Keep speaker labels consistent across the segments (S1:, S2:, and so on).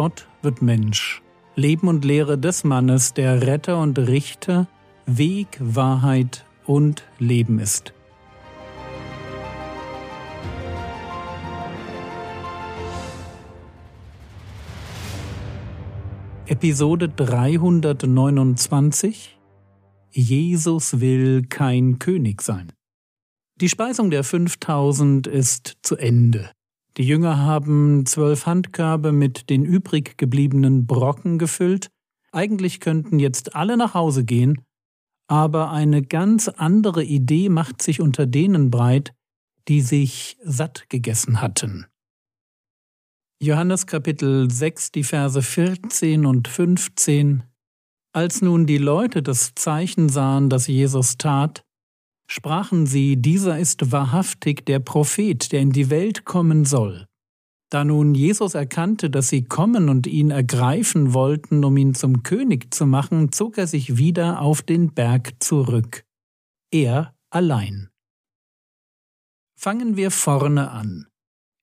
S1: Gott wird Mensch. Leben und Lehre des Mannes, der Retter und Richter, Weg, Wahrheit und Leben ist. Episode 329 Jesus will kein König sein. Die Speisung der 5000 ist zu Ende. Die Jünger haben zwölf Handkörbe mit den übrig gebliebenen Brocken gefüllt. Eigentlich könnten jetzt alle nach Hause gehen, aber eine ganz andere Idee macht sich unter denen breit, die sich satt gegessen hatten. Johannes Kapitel 6, die Verse 14 und 15 Als nun die Leute das Zeichen sahen, das Jesus tat, sprachen sie, dieser ist wahrhaftig der Prophet, der in die Welt kommen soll. Da nun Jesus erkannte, dass sie kommen und ihn ergreifen wollten, um ihn zum König zu machen, zog er sich wieder auf den Berg zurück. Er allein. Fangen wir vorne an.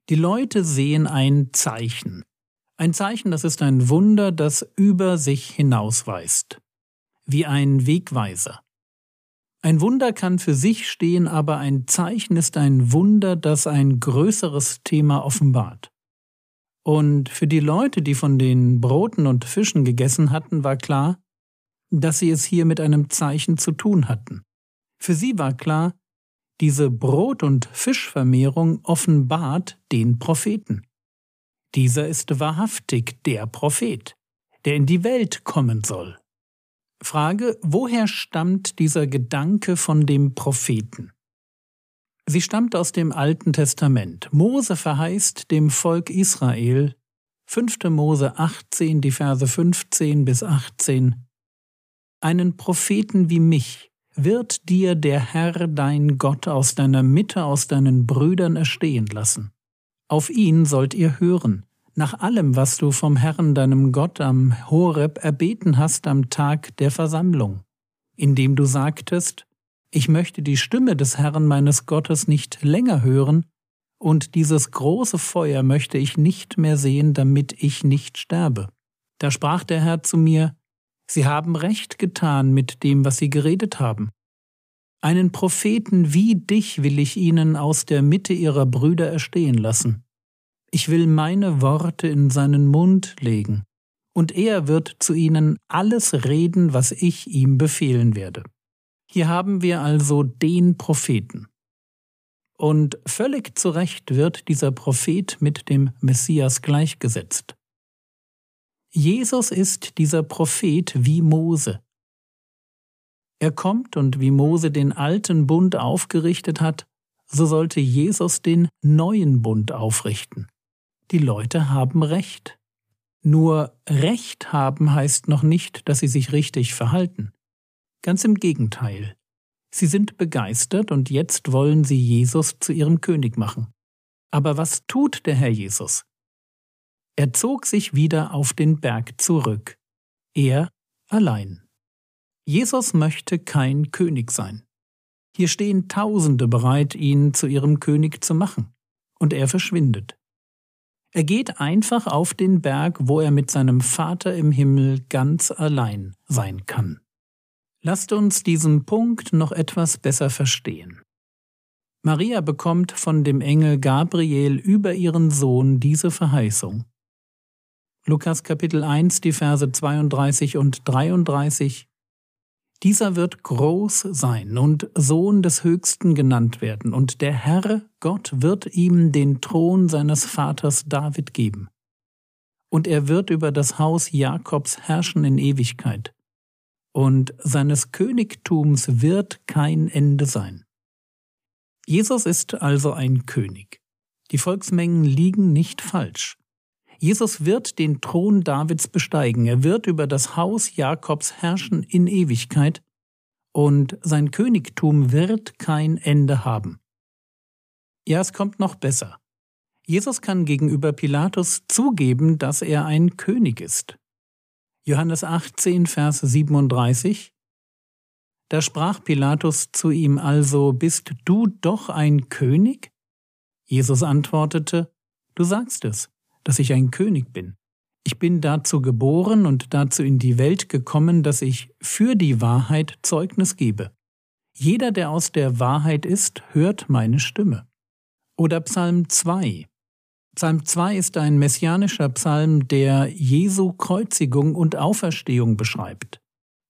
S1: Die Leute sehen ein Zeichen. Ein Zeichen, das ist ein Wunder, das über sich hinausweist. Wie ein Wegweiser. Ein Wunder kann für sich stehen, aber ein Zeichen ist ein Wunder, das ein größeres Thema offenbart. Und für die Leute, die von den Broten und Fischen gegessen hatten, war klar, dass sie es hier mit einem Zeichen zu tun hatten. Für sie war klar, diese Brot- und Fischvermehrung offenbart den Propheten. Dieser ist wahrhaftig der Prophet, der in die Welt kommen soll. Frage, woher stammt dieser Gedanke von dem Propheten? Sie stammt aus dem Alten Testament. Mose verheißt dem Volk Israel, 5. Mose 18, die Verse 15 bis 18, einen Propheten wie mich wird dir der Herr dein Gott aus deiner Mitte, aus deinen Brüdern erstehen lassen. Auf ihn sollt ihr hören, nach allem, was du vom Herrn deinem Gott am Horeb erbeten hast am Tag der Versammlung, indem du sagtest, ich möchte die Stimme des Herrn meines Gottes nicht länger hören, und dieses große Feuer möchte ich nicht mehr sehen, damit ich nicht sterbe. Da sprach der Herr zu mir, Sie haben recht getan mit dem, was Sie geredet haben. Einen Propheten wie dich will ich ihnen aus der Mitte ihrer Brüder erstehen lassen. Ich will meine Worte in seinen Mund legen, und er wird zu ihnen alles reden, was ich ihm befehlen werde. Hier haben wir also den Propheten. Und völlig zu Recht wird dieser Prophet mit dem Messias gleichgesetzt. Jesus ist dieser Prophet wie Mose. Er kommt und wie Mose den alten Bund aufgerichtet hat, so sollte Jesus den neuen Bund aufrichten. Die Leute haben Recht. Nur Recht haben heißt noch nicht, dass sie sich richtig verhalten. Ganz im Gegenteil. Sie sind begeistert und jetzt wollen sie Jesus zu ihrem König machen. Aber was tut der Herr Jesus? Er zog sich wieder auf den Berg zurück. Er allein. Jesus möchte kein König sein. Hier stehen Tausende bereit, ihn zu ihrem König zu machen. Und er verschwindet. Er geht einfach auf den Berg, wo er mit seinem Vater im Himmel ganz allein sein kann. Lasst uns diesen Punkt noch etwas besser verstehen. Maria bekommt von dem Engel Gabriel über ihren Sohn diese Verheißung. Lukas Kapitel 1, die Verse 32 und 33 dieser wird groß sein und Sohn des Höchsten genannt werden, und der Herr Gott wird ihm den Thron seines Vaters David geben. Und er wird über das Haus Jakobs herrschen in Ewigkeit, und seines Königtums wird kein Ende sein. Jesus ist also ein König. Die Volksmengen liegen nicht falsch. Jesus wird den Thron Davids besteigen, er wird über das Haus Jakobs herrschen in Ewigkeit, und sein Königtum wird kein Ende haben. Ja, es kommt noch besser. Jesus kann gegenüber Pilatus zugeben, dass er ein König ist. Johannes 18, Vers 37 Da sprach Pilatus zu ihm also, Bist du doch ein König? Jesus antwortete, Du sagst es dass ich ein König bin. Ich bin dazu geboren und dazu in die Welt gekommen, dass ich für die Wahrheit Zeugnis gebe. Jeder, der aus der Wahrheit ist, hört meine Stimme. Oder Psalm 2. Psalm 2 ist ein messianischer Psalm, der Jesu Kreuzigung und Auferstehung beschreibt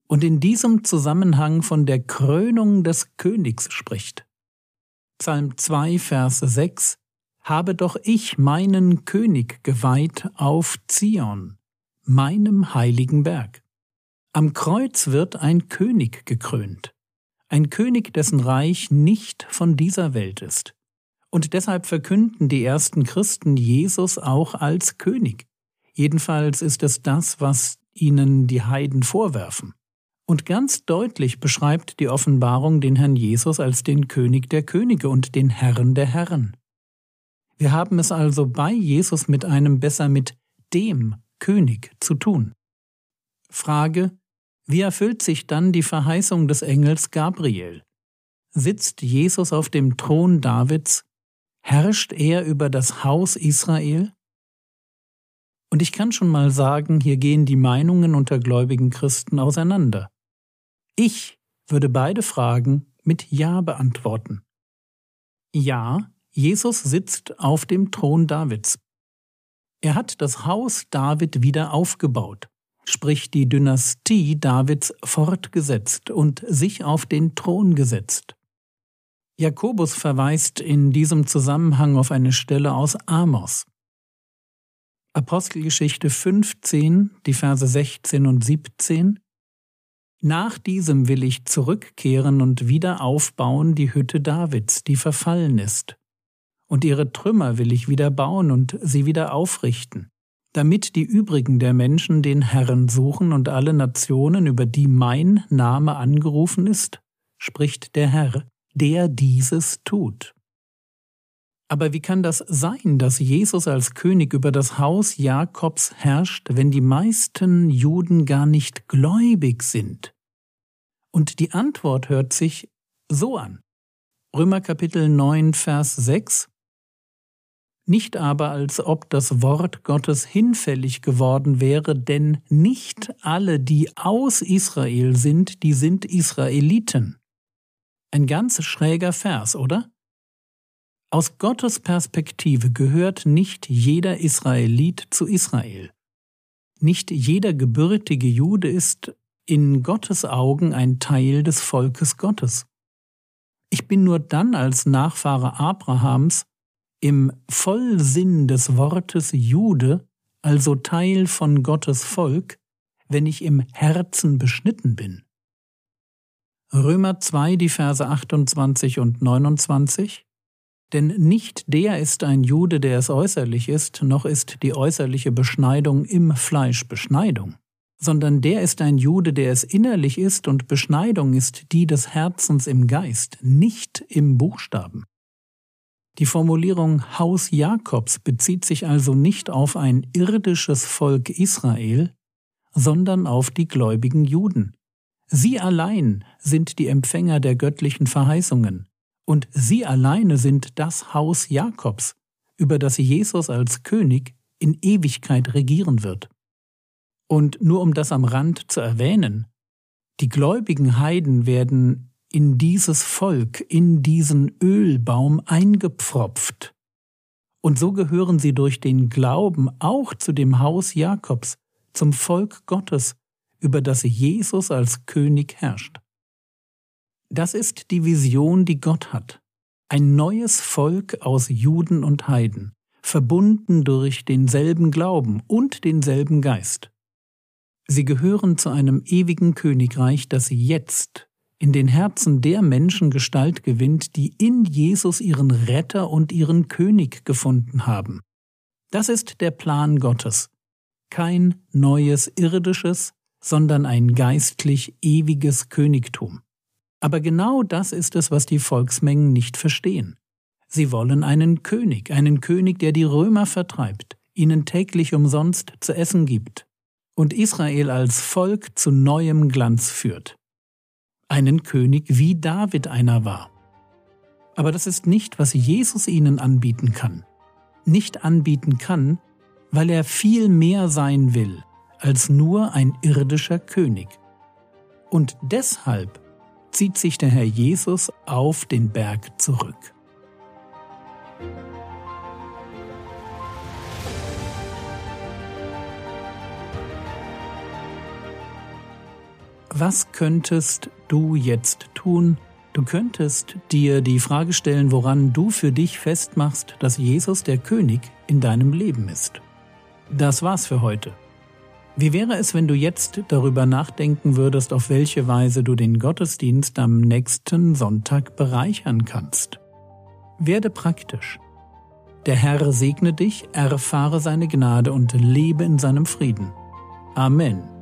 S1: und in diesem Zusammenhang von der Krönung des Königs spricht. Psalm 2, Vers 6 habe doch ich meinen König geweiht auf Zion, meinem heiligen Berg. Am Kreuz wird ein König gekrönt, ein König, dessen Reich nicht von dieser Welt ist. Und deshalb verkünden die ersten Christen Jesus auch als König. Jedenfalls ist es das, was ihnen die Heiden vorwerfen. Und ganz deutlich beschreibt die Offenbarung den Herrn Jesus als den König der Könige und den Herrn der Herren. Wir haben es also bei Jesus mit einem besser mit dem König zu tun. Frage, wie erfüllt sich dann die Verheißung des Engels Gabriel? Sitzt Jesus auf dem Thron Davids? Herrscht er über das Haus Israel? Und ich kann schon mal sagen, hier gehen die Meinungen unter gläubigen Christen auseinander. Ich würde beide Fragen mit Ja beantworten. Ja, Jesus sitzt auf dem Thron Davids. Er hat das Haus David wieder aufgebaut, sprich die Dynastie Davids fortgesetzt und sich auf den Thron gesetzt. Jakobus verweist in diesem Zusammenhang auf eine Stelle aus Amos. Apostelgeschichte 15, die Verse 16 und 17 nach diesem will ich zurückkehren und wieder aufbauen die Hütte Davids, die verfallen ist und ihre Trümmer will ich wieder bauen und sie wieder aufrichten, damit die übrigen der Menschen den Herrn suchen und alle Nationen, über die mein Name angerufen ist, spricht der Herr, der dieses tut. Aber wie kann das sein, dass Jesus als König über das Haus Jakobs herrscht, wenn die meisten Juden gar nicht gläubig sind? Und die Antwort hört sich so an. Römer Kapitel 9, Vers 6 nicht aber als ob das Wort Gottes hinfällig geworden wäre, denn nicht alle, die aus Israel sind, die sind Israeliten. Ein ganz schräger Vers, oder? Aus Gottes Perspektive gehört nicht jeder Israelit zu Israel. Nicht jeder gebürtige Jude ist in Gottes Augen ein Teil des Volkes Gottes. Ich bin nur dann als Nachfahre Abrahams im Vollsinn des Wortes Jude, also Teil von Gottes Volk, wenn ich im Herzen beschnitten bin. Römer 2, die Verse 28 und 29 Denn nicht der ist ein Jude, der es äußerlich ist, noch ist die äußerliche Beschneidung im Fleisch Beschneidung, sondern der ist ein Jude, der es innerlich ist, und Beschneidung ist die des Herzens im Geist, nicht im Buchstaben. Die Formulierung Haus Jakobs bezieht sich also nicht auf ein irdisches Volk Israel, sondern auf die gläubigen Juden. Sie allein sind die Empfänger der göttlichen Verheißungen, und sie alleine sind das Haus Jakobs, über das Jesus als König in Ewigkeit regieren wird. Und nur um das am Rand zu erwähnen, die gläubigen Heiden werden in dieses Volk, in diesen Ölbaum eingepfropft. Und so gehören sie durch den Glauben auch zu dem Haus Jakobs, zum Volk Gottes, über das Jesus als König herrscht. Das ist die Vision, die Gott hat. Ein neues Volk aus Juden und Heiden, verbunden durch denselben Glauben und denselben Geist. Sie gehören zu einem ewigen Königreich, das jetzt in den Herzen der Menschen Gestalt gewinnt, die in Jesus ihren Retter und ihren König gefunden haben. Das ist der Plan Gottes. Kein neues irdisches, sondern ein geistlich ewiges Königtum. Aber genau das ist es, was die Volksmengen nicht verstehen. Sie wollen einen König, einen König, der die Römer vertreibt, ihnen täglich umsonst zu essen gibt und Israel als Volk zu neuem Glanz führt einen König, wie David einer war. Aber das ist nicht, was Jesus ihnen anbieten kann. Nicht anbieten kann, weil er viel mehr sein will als nur ein irdischer König. Und deshalb zieht sich der Herr Jesus auf den Berg zurück. Was könntest du jetzt tun? Du könntest dir die Frage stellen, woran du für dich festmachst, dass Jesus der König in deinem Leben ist. Das war's für heute. Wie wäre es, wenn du jetzt darüber nachdenken würdest, auf welche Weise du den Gottesdienst am nächsten Sonntag bereichern kannst? Werde praktisch. Der Herr segne dich, erfahre seine Gnade und lebe in seinem Frieden. Amen.